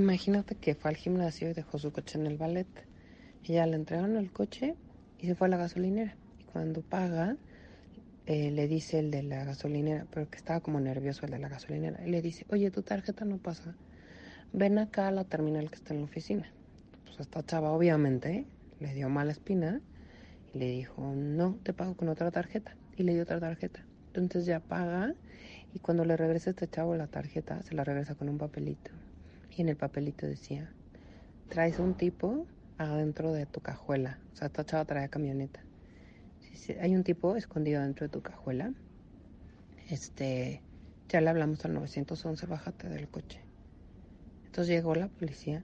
Imagínate que fue al gimnasio y dejó su coche en el ballet. Y ya le entregaron el coche y se fue a la gasolinera. Y cuando paga, eh, le dice el de la gasolinera, pero que estaba como nervioso el de la gasolinera, y le dice, oye, tu tarjeta no pasa. Ven acá a la terminal que está en la oficina. Pues esta chava obviamente le dio mala espina y le dijo, no, te pago con otra tarjeta. Y le dio otra tarjeta. Entonces ya paga y cuando le regresa este chavo la tarjeta, se la regresa con un papelito. Y en el papelito decía, traes un tipo adentro de tu cajuela. O sea, esta chava trae camioneta. Si hay un tipo escondido dentro de tu cajuela, este, ya le hablamos al 911, bájate del coche. Entonces llegó la policía.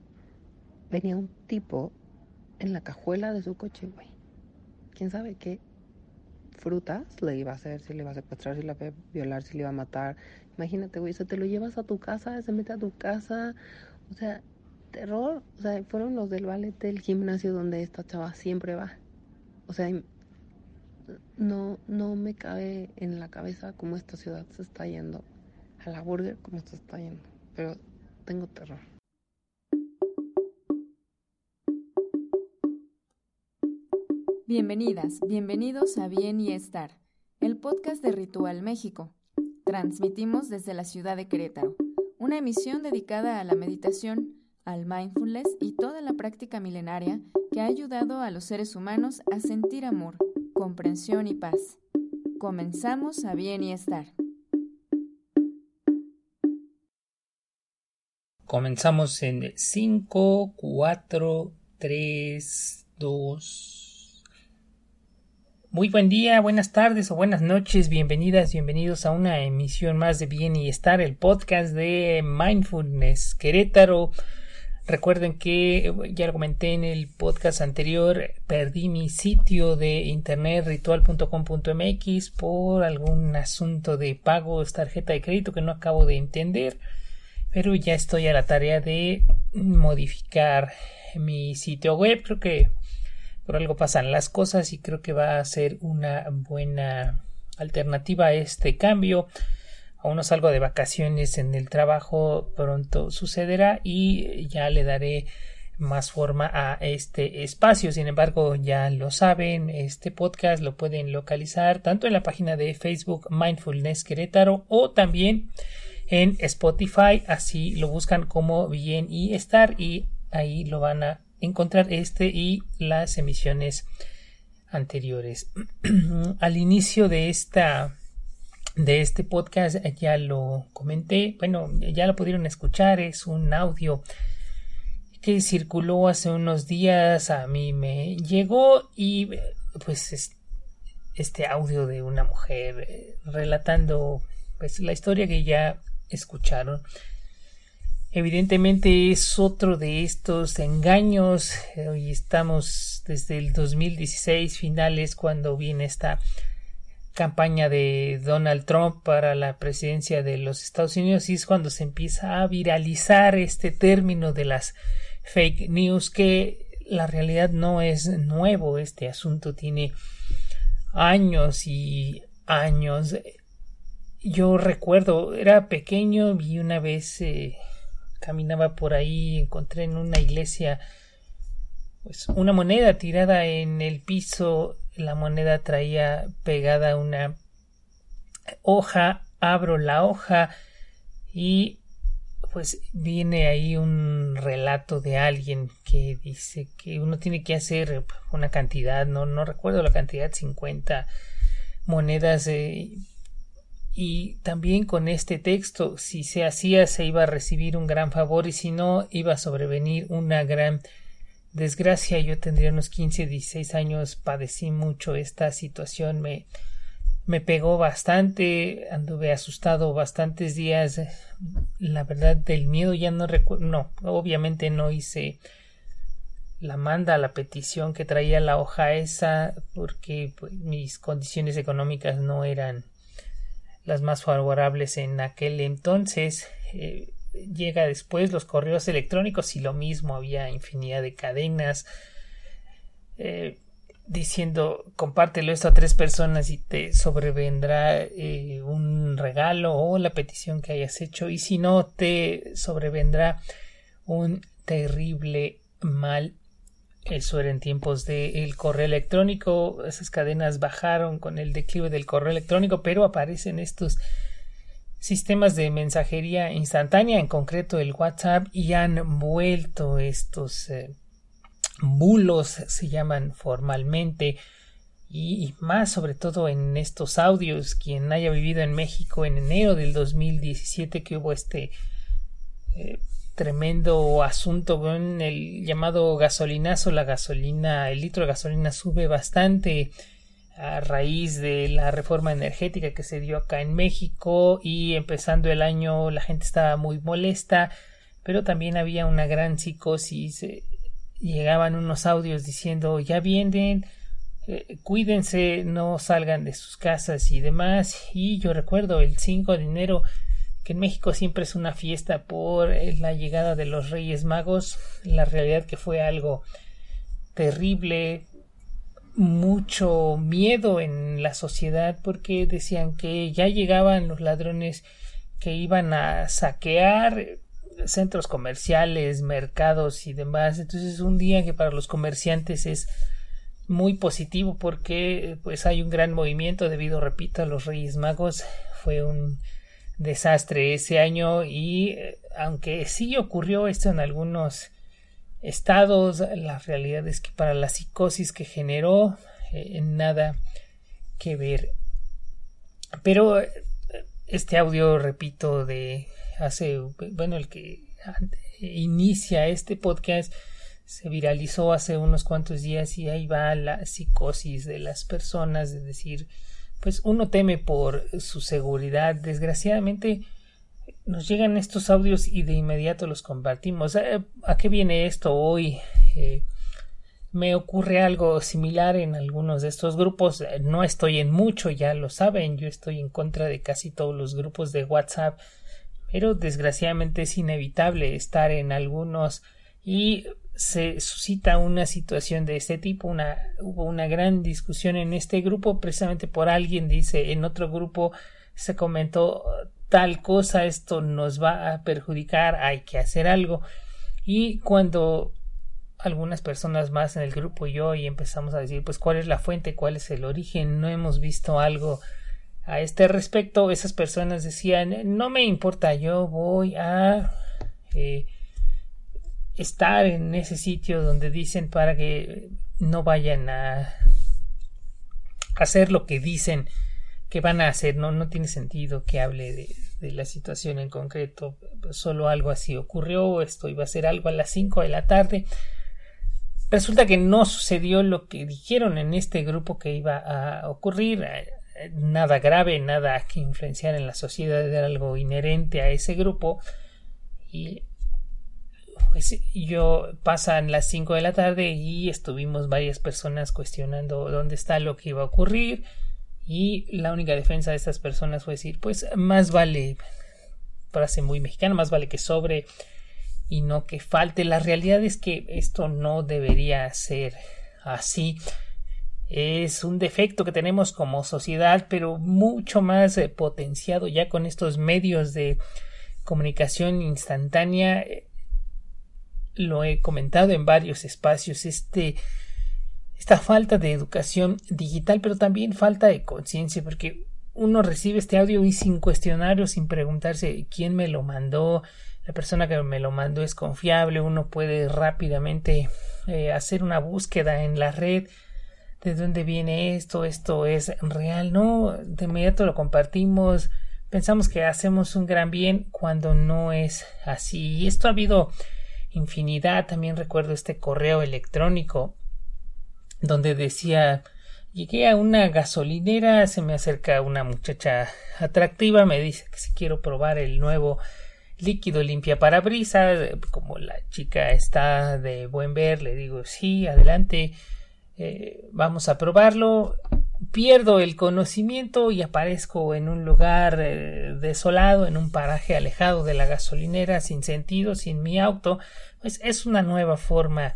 Venía un tipo en la cajuela de su coche, güey. ¿Quién sabe qué frutas le iba a hacer? Si le iba a secuestrar, si le iba a violar, si le iba a matar. Imagínate, güey, se te lo llevas a tu casa, se mete a tu casa. O sea, terror. O sea, fueron los del ballet del gimnasio donde esta chava siempre va. O sea, no, no me cabe en la cabeza cómo esta ciudad se está yendo. A la burger, cómo se está yendo. Pero tengo terror. Bienvenidas, bienvenidos a Bien y Estar, el podcast de Ritual México. Transmitimos desde la ciudad de Querétaro, una emisión dedicada a la meditación, al mindfulness y toda la práctica milenaria que ha ayudado a los seres humanos a sentir amor, comprensión y paz. Comenzamos a Bien y Estar. Comenzamos en 5, 4, 3, 2, muy buen día, buenas tardes o buenas noches, bienvenidas, bienvenidos a una emisión más de Bien y Estar, el podcast de Mindfulness Querétaro. Recuerden que ya lo comenté en el podcast anterior, perdí mi sitio de internet ritual.com.mx por algún asunto de pagos, tarjeta de crédito que no acabo de entender, pero ya estoy a la tarea de modificar mi sitio web. Creo que por algo pasan las cosas y creo que va a ser una buena alternativa a este cambio. Aún no salgo de vacaciones en el trabajo, pronto sucederá y ya le daré más forma a este espacio. Sin embargo, ya lo saben, este podcast lo pueden localizar tanto en la página de Facebook Mindfulness Querétaro o también en Spotify. Así lo buscan como bien y estar y ahí lo van a encontrar este y las emisiones anteriores. Al inicio de esta de este podcast ya lo comenté, bueno, ya lo pudieron escuchar, es un audio que circuló hace unos días, a mí me llegó y pues este audio de una mujer eh, relatando pues la historia que ya escucharon Evidentemente es otro de estos engaños. Hoy estamos desde el 2016 finales cuando viene esta campaña de Donald Trump para la presidencia de los Estados Unidos y es cuando se empieza a viralizar este término de las fake news que la realidad no es nuevo. Este asunto tiene años y años. Yo recuerdo, era pequeño, vi una vez eh, caminaba por ahí, encontré en una iglesia pues una moneda tirada en el piso, la moneda traía pegada una hoja, abro la hoja y pues viene ahí un relato de alguien que dice que uno tiene que hacer una cantidad, no, no recuerdo la cantidad, 50 monedas eh, y también con este texto, si se hacía se iba a recibir un gran favor y si no iba a sobrevenir una gran desgracia. Yo tendría unos 15, 16 años, padecí mucho esta situación, me, me pegó bastante, anduve asustado bastantes días. La verdad del miedo ya no recuerdo, no, obviamente no hice la manda, la petición que traía la hoja esa porque pues, mis condiciones económicas no eran las más favorables en aquel entonces. Eh, llega después los correos electrónicos y lo mismo, había infinidad de cadenas eh, diciendo compártelo esto a tres personas y te sobrevendrá eh, un regalo o la petición que hayas hecho y si no te sobrevendrá un terrible mal. Eso era en tiempos del correo electrónico. Esas cadenas bajaron con el declive del correo electrónico, pero aparecen estos sistemas de mensajería instantánea, en concreto el WhatsApp, y han vuelto estos eh, bulos, se llaman formalmente, y más sobre todo en estos audios, quien haya vivido en México en enero del 2017 que hubo este eh, tremendo asunto con el llamado gasolinazo, la gasolina, el litro de gasolina sube bastante a raíz de la reforma energética que se dio acá en México y empezando el año la gente estaba muy molesta, pero también había una gran psicosis. Eh, llegaban unos audios diciendo ya vienen, eh, cuídense, no salgan de sus casas y demás. Y yo recuerdo el 5 de enero que en México siempre es una fiesta por eh, la llegada de los Reyes Magos. La realidad que fue algo terrible, mucho miedo en la sociedad porque decían que ya llegaban los ladrones que iban a saquear centros comerciales, mercados y demás. Entonces es un día que para los comerciantes es muy positivo porque pues hay un gran movimiento debido, repito, a los Reyes Magos. Fue un desastre ese año y eh, aunque sí ocurrió esto en algunos estados. La realidad es que para la psicosis que generó, eh, nada que ver. Pero eh, este audio, repito, de hace, bueno, el que inicia este podcast se viralizó hace unos cuantos días y ahí va la psicosis de las personas, es decir, pues uno teme por su seguridad. Desgraciadamente, nos llegan estos audios y de inmediato los compartimos. Eh, ¿A qué viene esto hoy? Eh, me ocurre algo similar en algunos de estos grupos. No estoy en mucho, ya lo saben. Yo estoy en contra de casi todos los grupos de WhatsApp. Pero desgraciadamente es inevitable estar en algunos y se suscita una situación de este tipo. Una, hubo una gran discusión en este grupo precisamente por alguien dice en otro grupo se comentó tal cosa, esto nos va a perjudicar, hay que hacer algo. Y cuando algunas personas más en el grupo y yo y empezamos a decir pues cuál es la fuente, cuál es el origen, no hemos visto algo a este respecto, esas personas decían no me importa, yo voy a eh, estar en ese sitio donde dicen para que no vayan a hacer lo que dicen que van a hacer, no, no tiene sentido que hable de, la situación en concreto, solo algo así ocurrió, esto iba a ser algo a las 5 de la tarde. Resulta que no sucedió lo que dijeron en este grupo que iba a ocurrir, eh, nada grave, nada que influenciar en la sociedad, era algo inherente a ese grupo. Y pues yo pasan las 5 de la tarde y estuvimos varias personas cuestionando dónde está lo que iba a ocurrir y la única defensa de estas personas fue decir, pues más vale, frase muy mexicana, más vale que sobre y no que falte. La realidad es que esto no debería ser así. Es un defecto que tenemos como sociedad, pero mucho más eh, potenciado ya con estos medios de comunicación instantánea. Lo he comentado en varios espacios. Este esta falta de educación digital, pero también falta de conciencia, porque uno recibe este audio y sin cuestionario, sin preguntarse quién me lo mandó, la persona que me lo mandó es confiable, uno puede rápidamente eh, hacer una búsqueda en la red de dónde viene esto, esto es real, no, de inmediato lo compartimos, pensamos que hacemos un gran bien cuando no es así. Y esto ha habido infinidad, también recuerdo este correo electrónico donde decía llegué a una gasolinera, se me acerca una muchacha atractiva, me dice que si quiero probar el nuevo líquido limpia parabrisas, como la chica está de buen ver, le digo sí, adelante, eh, vamos a probarlo. Pierdo el conocimiento y aparezco en un lugar eh, desolado, en un paraje alejado de la gasolinera, sin sentido, sin mi auto. Pues es una nueva forma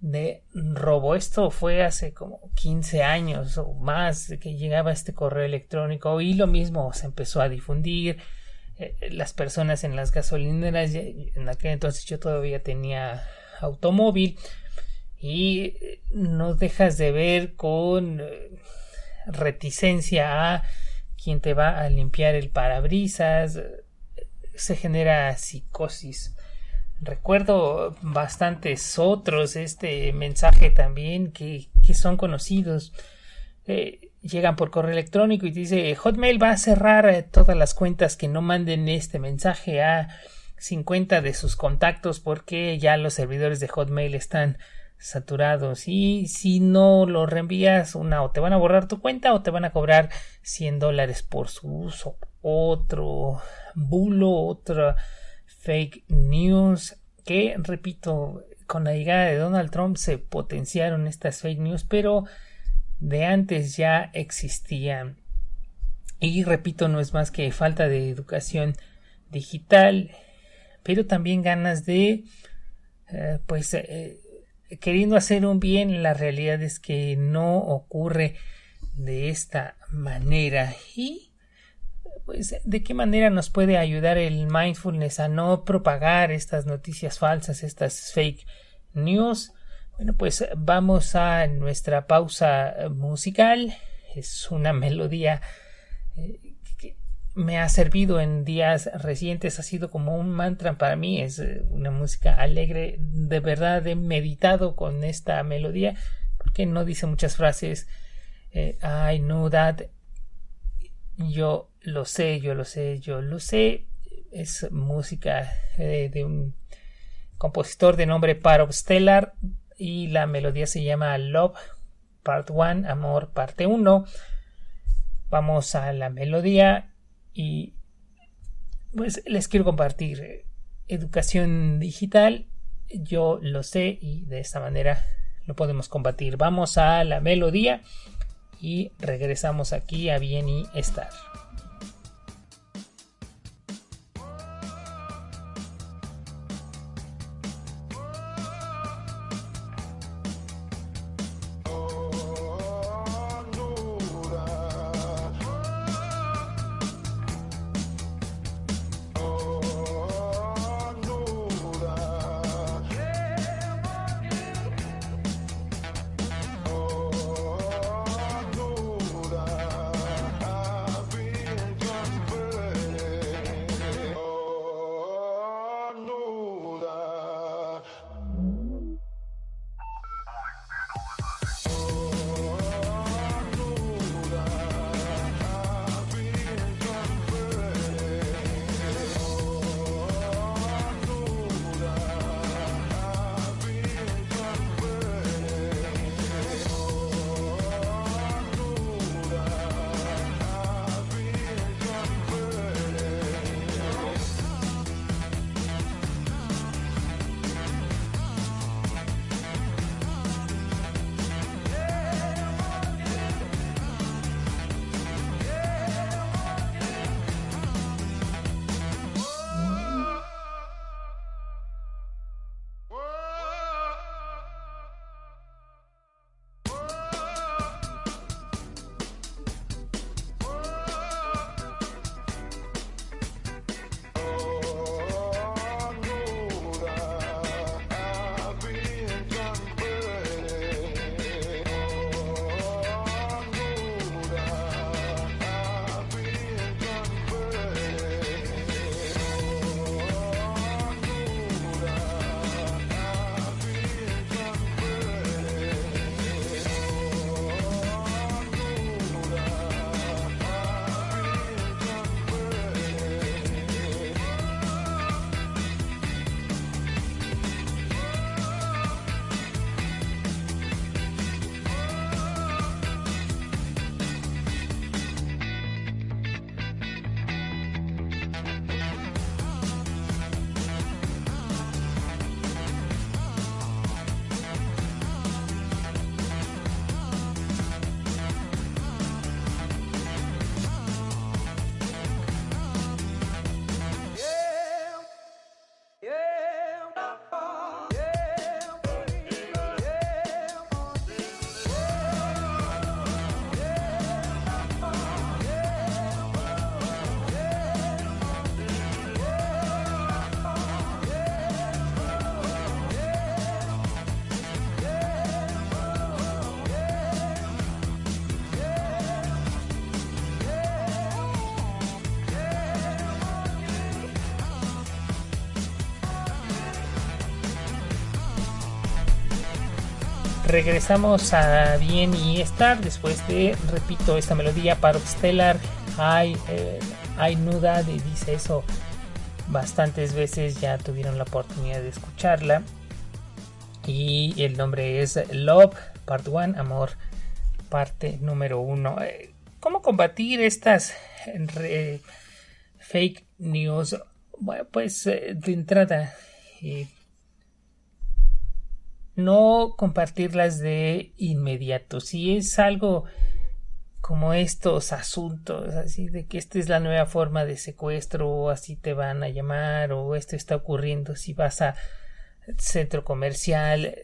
de robo. Esto fue hace como 15 años o más que llegaba este correo electrónico y lo mismo se empezó a difundir. eh, las personas en las gasolineras. En aquel entonces yo todavía tenía automóvil y eh, no dejas de ver con reticencia a quien te va a limpiar el parabrisas. Se genera psicosis. Recuerdo bastantes otros este mensaje también que, que son conocidos. Eh, llegan por correo electrónico y dice Hotmail va a cerrar todas las cuentas que no manden este mensaje a 50 de sus contactos porque ya los servidores de Hotmail están saturados y si no lo reenvías una o te van a borrar tu cuenta o te van a cobrar 100 dólares por su uso otro bulo otra fake news que repito con la llegada de Donald Trump se potenciaron estas fake news pero de antes ya existían. Y repito, no es más que falta de educación digital, pero también ganas de, eh, pues, eh, queriendo hacer un bien, la realidad es que no ocurre de esta manera. Y, pues, ¿de qué manera nos puede ayudar el mindfulness a no propagar estas noticias falsas, estas fake news? Bueno, pues vamos a nuestra pausa musical. Es una melodía eh, me ha servido en días recientes, ha sido como un mantra para mí, es eh, una música alegre, de verdad he meditado con esta melodía, porque no dice muchas frases, eh, I know that, yo lo sé, yo lo sé, yo lo sé, es música de un compositor de nombre Parov Stellar, y la melodía se llama Love Part 1, Amor Parte 1. Vamos a la melodía y pues les quiero compartir educación digital. Yo lo sé y de esta manera lo podemos combatir. Vamos a la melodía y regresamos aquí a Bien y Estar. Regresamos a Bien y Estar después de, repito, esta melodía Stellar. Hay, eh, hay nuda, dice eso bastantes veces, ya tuvieron la oportunidad de escucharla. Y el nombre es Love, Part 1, Amor, parte número 1. Eh, ¿Cómo combatir estas fake news? Bueno, pues eh, de entrada, no compartirlas de inmediato. Si es algo como estos asuntos, así de que esta es la nueva forma de secuestro, o así te van a llamar, o esto está ocurriendo si vas a centro comercial,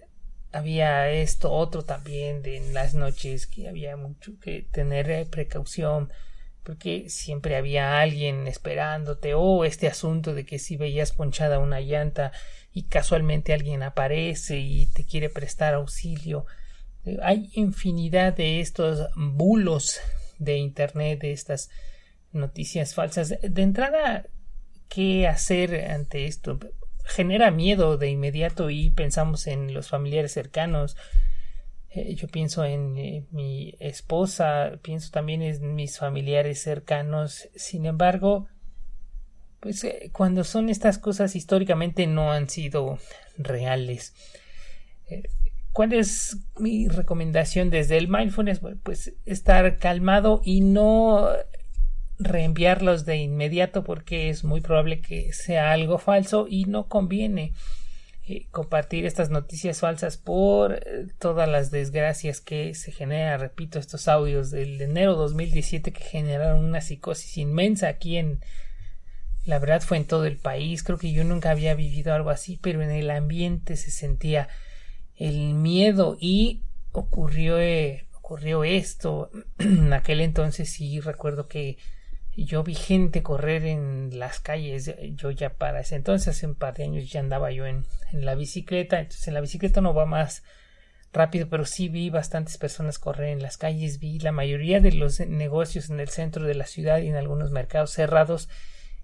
había esto, otro también de en las noches que había mucho que tener precaución porque siempre había alguien esperándote o este asunto de que si veías ponchada una llanta y casualmente alguien aparece y te quiere prestar auxilio. Eh, hay infinidad de estos bulos de internet de estas noticias falsas. De entrada qué hacer ante esto genera miedo de inmediato y pensamos en los familiares cercanos eh, yo pienso en eh, mi esposa, pienso también en mis familiares cercanos. Sin embargo, pues eh, cuando son estas cosas históricamente no han sido reales. ¿Cuál es mi recomendación desde el mindfulness? pues estar calmado y no reenviarlos de inmediato porque es muy probable que sea algo falso y no conviene eh, compartir estas noticias falsas por eh, todas las desgracias que se generan, repito, estos audios del enero 2017 que generaron una psicosis inmensa aquí en la verdad fue en todo el país, creo que yo nunca había vivido algo así, pero en el ambiente se sentía el miedo y ocurrió eh, ocurrió esto. En aquel entonces sí recuerdo que yo vi gente correr en las calles, yo ya para ese entonces, hace un par de años ya andaba yo en, en la bicicleta, entonces en la bicicleta no va más rápido, pero sí vi bastantes personas correr en las calles, vi la mayoría de los negocios en el centro de la ciudad y en algunos mercados cerrados,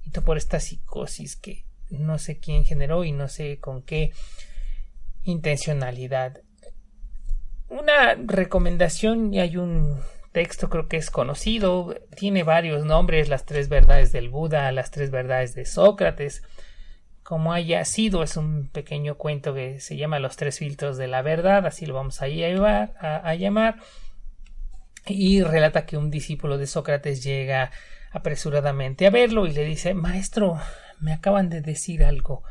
y todo por esta psicosis que no sé quién generó y no sé con qué intencionalidad. Una recomendación y hay un texto creo que es conocido, tiene varios nombres, las tres verdades del Buda, las tres verdades de Sócrates, como haya sido, es un pequeño cuento que se llama Los tres filtros de la verdad, así lo vamos a, llevar, a, llamar, y relata que un discípulo de Sócrates llega apresuradamente a verlo y le dice Maestro, me acaban de decir algo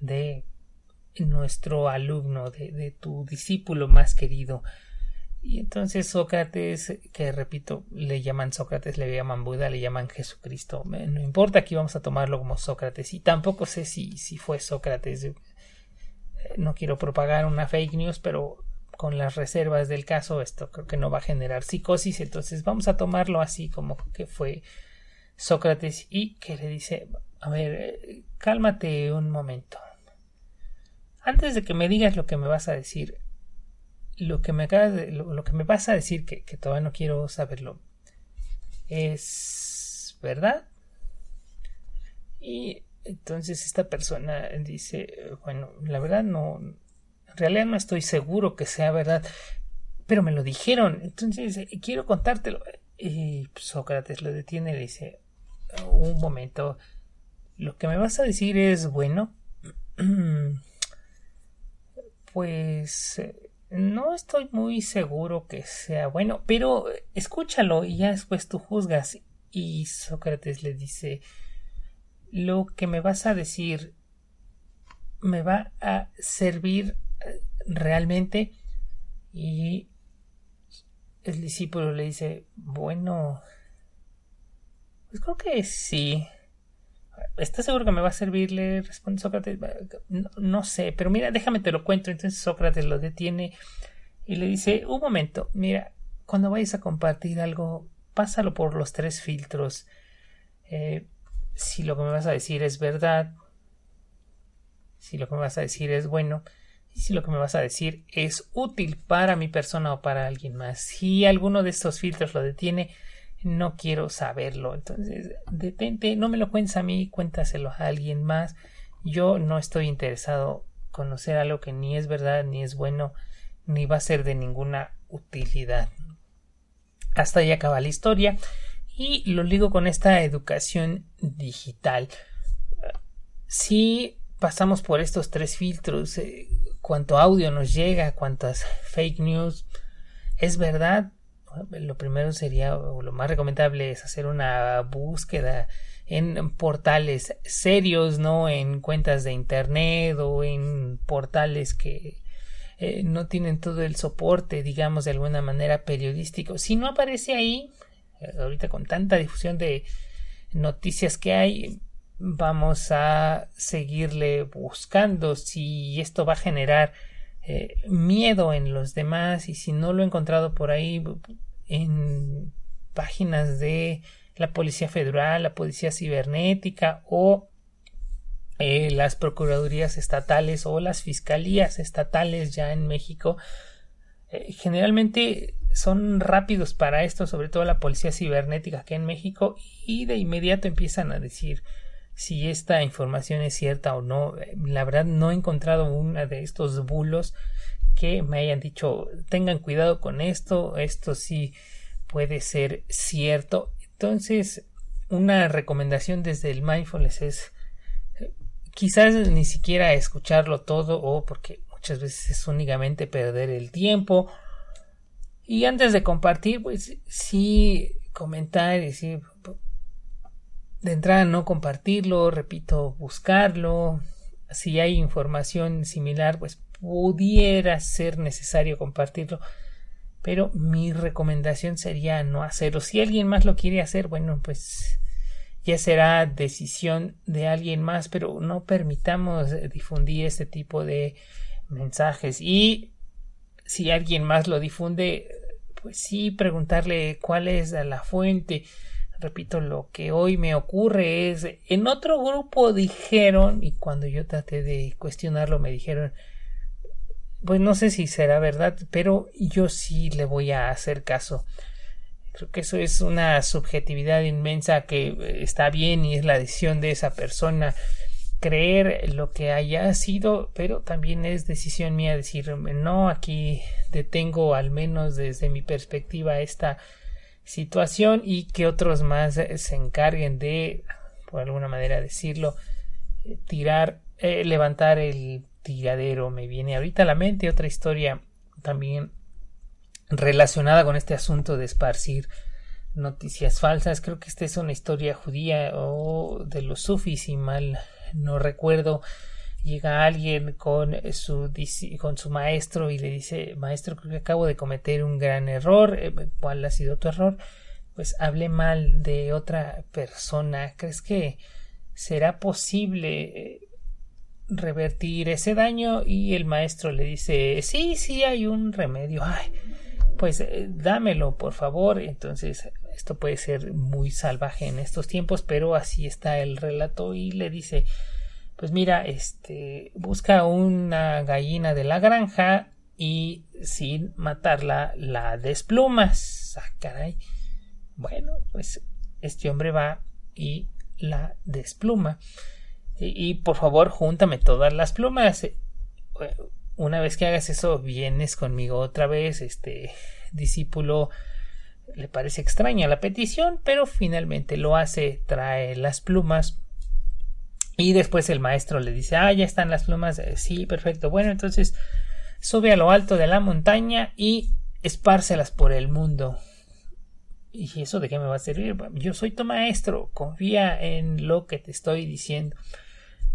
de nuestro alumno, de, de tu discípulo más querido. Y entonces Sócrates, que repito, le llaman Sócrates, le llaman Buda, le llaman Jesucristo. No importa, aquí vamos a tomarlo como Sócrates. Y tampoco sé si, si fue Sócrates. Eh, no quiero propagar una fake news, pero con las reservas del caso, esto creo que no va a generar psicosis. Entonces vamos a tomarlo así como que fue Sócrates y que le dice, a ver, eh, cálmate un momento. Antes de que me digas lo que me vas a decir, lo que me acaba de, lo, que me vas a decir que, todavía no quiero saberlo es verdad. Y entonces esta persona dice bueno la verdad no en realidad no estoy seguro que sea verdad pero me lo dijeron. Entonces quiero contártelo y Sócrates lo detiene y le dice un momento lo que me vas a decir es bueno pues no estoy muy seguro que sea bueno, pero escúchalo y ya después tú juzgas. Y Sócrates le dice lo que me vas a decir me va a servir eh, realmente y el discípulo le dice bueno pues creo que sí ¿Estás seguro que me va a servir? Le responde Sócrates. No, sé, pero mira, déjame te lo cuento. Entonces Sócrates lo detiene y le dice, un momento, mira, cuando vayas a compartir algo, pásalo por los tres filtros. Eh, si lo que me vas a decir es verdad, si lo que me vas a decir es bueno, y si lo que me vas a decir es útil para mi persona o para alguien más. Si alguno de estos filtros lo detiene, no quiero saberlo. Entonces, detente, no me lo cuentes a mí, cuéntaselo a alguien más. Yo no estoy interesado en conocer algo que ni es verdad, ni es bueno, ni va a ser de ninguna utilidad. Hasta ahí acaba la historia y lo ligo con esta educación digital. Si pasamos por estos tres filtros, eh, cuánto audio nos llega, cuántas fake news, es verdad. Lo primero sería, o lo más recomendable es hacer una búsqueda en portales serios, no en cuentas de internet o en portales que eh, no tienen todo el soporte, digamos, de alguna manera periodístico. Si no aparece ahí, eh, ahorita con tanta difusión de noticias que hay, vamos a seguirle buscando si esto va a generar eh, miedo en los demás y si no lo he encontrado por ahí en páginas de la Policía Federal, la Policía Cibernética o eh, las Procuradurías estatales o las Fiscalías estatales ya en México. Eh, generalmente son rápidos para esto, sobre todo la Policía Cibernética aquí en México, y de inmediato empiezan a decir si esta información es cierta o no. La verdad no he encontrado una de estos bulos que me hayan dicho tengan cuidado con esto, esto sí puede ser cierto. Entonces, una recomendación desde el mindfulness es quizás ni siquiera escucharlo todo o porque muchas veces es únicamente perder el tiempo. Y antes de compartir, pues sí comentar y decir de entrada no compartirlo, repito, buscarlo. Si hay información similar, pues pudiera ser necesario compartirlo. Pero mi recomendación sería no hacerlo. Si alguien más lo quiere hacer, bueno, pues ya será decisión de alguien más, pero no permitamos difundir este tipo de mensajes. Y si alguien más lo difunde, pues sí preguntarle cuál es la fuente repito, lo que hoy me ocurre es, en otro grupo dijeron, y cuando yo traté de cuestionarlo me dijeron, pues no sé si será verdad, pero yo sí le voy a hacer caso. Creo que eso es una subjetividad inmensa que está bien y es la decisión de esa persona creer lo que haya sido, pero también es decisión mía decir no, aquí detengo al menos desde mi perspectiva esta situación y que otros más eh, se encarguen de, por alguna manera decirlo, eh, tirar, eh, levantar el tiradero. Me viene ahorita a la mente otra historia también relacionada con este asunto de esparcir noticias falsas. Creo que esta es una historia judía o de los sufis, si mal no recuerdo llega alguien con su, con su maestro y le dice maestro creo que acabo de cometer un gran error eh, ¿cuál ha sido tu error? pues hablé mal de otra persona ¿crees que será posible eh, revertir ese daño? y el maestro le dice sí, sí hay un remedio ay pues eh, dámelo por favor entonces esto puede ser muy salvaje en estos tiempos pero así está el relato y le dice pues mira, este, busca una gallina de la granja y sin matarla la desplumas. Ah, caray. Bueno, pues este hombre va y la despluma. Y, y, por favor, júntame todas las plumas. Una vez que hagas eso, vienes conmigo otra vez. Este discípulo le parece extraña la petición, pero finalmente lo hace, trae las plumas y después el maestro le dice, ah, ya están las plumas. Eh, sí, perfecto. Bueno, entonces sube a lo alto de la montaña y espárcelas por el mundo. ¿Y eso de qué me va a servir? Yo soy tu maestro, confía en lo que te estoy diciendo.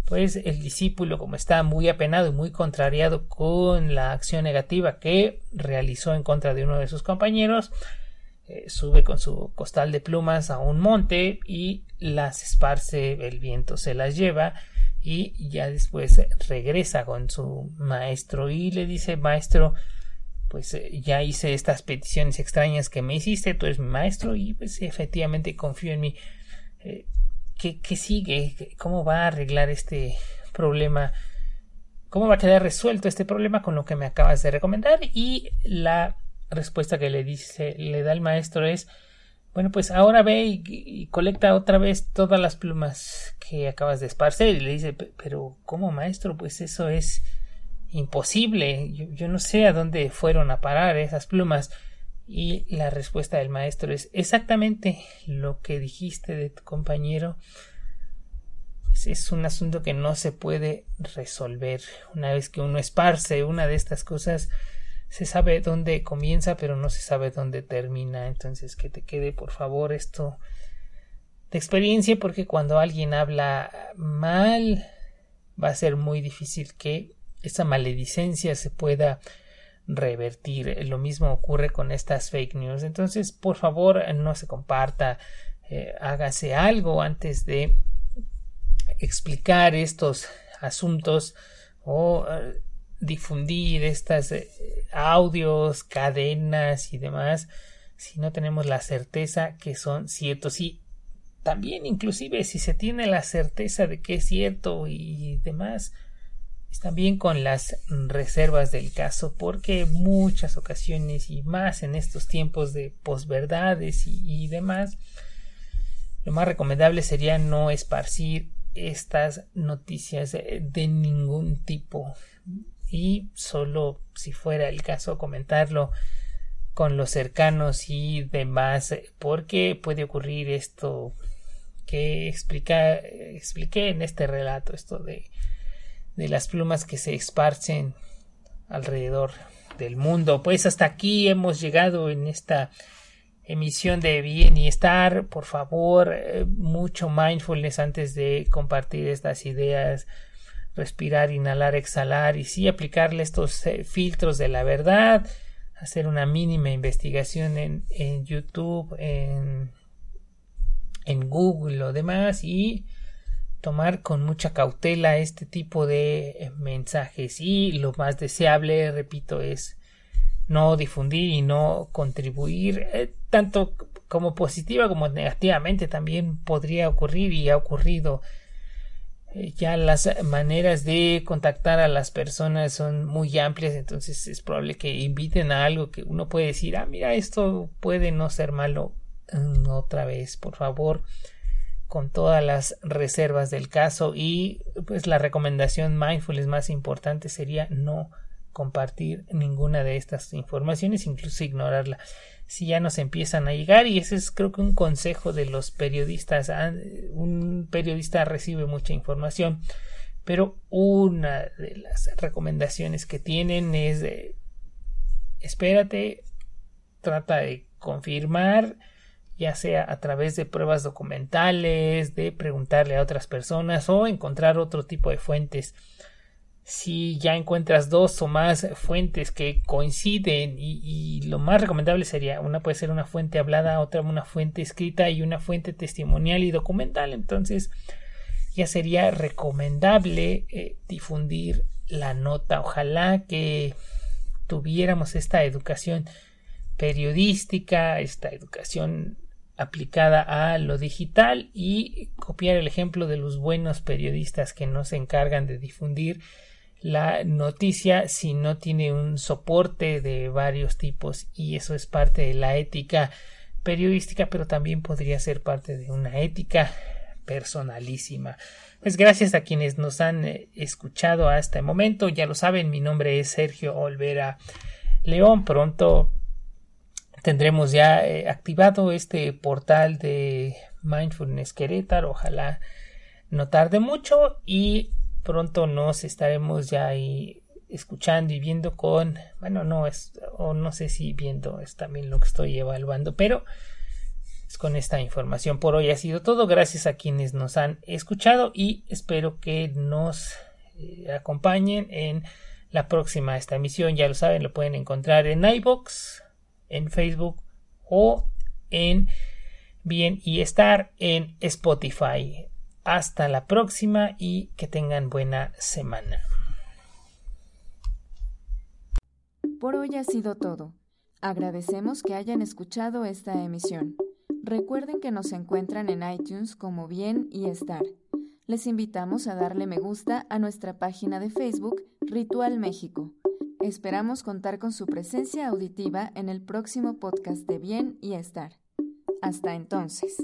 Pues el discípulo, como está muy apenado y muy contrariado con la acción negativa que realizó en contra de uno de sus compañeros, eh, sube con su costal de plumas a un monte y las esparce, el viento se las lleva y ya después regresa con su maestro y le dice maestro pues eh, ya hice estas peticiones extrañas que me hiciste, tú eres mi maestro y pues efectivamente confío en mí. Eh, ¿qué, ¿Qué sigue? ¿Cómo va a arreglar este problema? ¿Cómo va a quedar resuelto este problema con lo que me acabas de recomendar? Y la respuesta que le dice, le da el maestro es, bueno, pues ahora ve y, colecta otra vez todas las plumas que acabas de esparcer. Y le dice, pero ¿cómo maestro? Pues eso es imposible. Yo, no sé a dónde fueron a parar esas plumas. Y la respuesta del maestro es exactamente lo que dijiste de tu compañero. Pues es un asunto que no se puede resolver. Una vez que uno esparce una de estas cosas, se sabe dónde comienza, pero no se sabe dónde termina. Entonces, que te quede, por favor, esto de experiencia, porque cuando alguien habla mal, va a ser muy difícil que esa maledicencia se pueda revertir. Lo mismo ocurre con estas fake news. Entonces, por favor, no se comparta, eh, hágase algo antes de explicar estos asuntos o eh, difundir estas eh, audios, cadenas y demás si no tenemos la certeza que son ciertos. Y también inclusive si se tiene la certeza de que es cierto y demás también con las reservas del caso porque muchas ocasiones y más en estos tiempos de posverdades y, y demás lo más recomendable sería no esparcir estas noticias de ningún tipo y solo si fuera el caso comentarlo con los cercanos y demás porque puede ocurrir esto que expliqué en este relato esto de, de las plumas que se esparcen alrededor del mundo. Pues hasta aquí hemos llegado en esta emisión de bienestar. Por favor eh, mucho mindfulness antes de compartir estas ideas respirar, inhalar, exhalar y sí aplicarle estos eh, filtros de la verdad, hacer una mínima investigación en, en YouTube, en, en Google o demás y tomar con mucha cautela este tipo de eh, mensajes. Y lo más deseable, repito, es no difundir y no contribuir eh, tanto como positiva como negativamente también podría ocurrir y ha ocurrido eh, ya las maneras de contactar a las personas son muy amplias, entonces es probable que inviten a algo que uno puede decir, ah, mira, esto puede no ser malo mm, otra vez, por favor, con todas las reservas del caso y pues la recomendación mindfulness más importante sería no compartir ninguna de estas informaciones, incluso ignorarla si ya nos empiezan a llegar y ese es creo que un consejo de los periodistas ah, un periodista recibe mucha información pero una de las recomendaciones que tienen es espérate trata de confirmar ya sea a través de pruebas documentales de preguntarle a otras personas o encontrar otro tipo de fuentes si ya encuentras dos o más fuentes que coinciden y, lo más recomendable sería una puede ser una fuente hablada, otra una fuente escrita y una fuente testimonial y documental. Entonces ya sería recomendable eh, difundir la nota. Ojalá que tuviéramos esta educación periodística esta educación aplicada a lo digital y copiar el ejemplo de los buenos periodistas que no se encargan de difundir la noticia si no tiene un soporte de varios tipos y eso es parte de la ética periodística pero también podría ser parte de una ética personalísima. Pues gracias a quienes nos han eh, escuchado hasta el momento. Ya lo saben, mi nombre es Sergio Olvera León. Pronto tendremos ya eh, activado este portal de Mindfulness Querétaro. Ojalá no tarde mucho y pronto nos estaremos ya ahí escuchando y viendo con bueno no es o no sé si viendo es también lo que estoy evaluando pero es con esta información por hoy ha sido todo. Gracias a quienes nos han escuchado y espero que nos eh, acompañen en la próxima esta emisión. Ya lo saben lo pueden encontrar en iBox en Facebook o en bien y estar en Spotify hasta la próxima y que tengan buena semana. Por hoy ha sido todo. Agradecemos que hayan escuchado esta emisión. Recuerden que nos encuentran en iTunes como Bien y Estar. Les invitamos a darle me gusta a nuestra página de Facebook Ritual México. Esperamos contar con su presencia auditiva en el próximo podcast de Bien y Estar. Hasta entonces.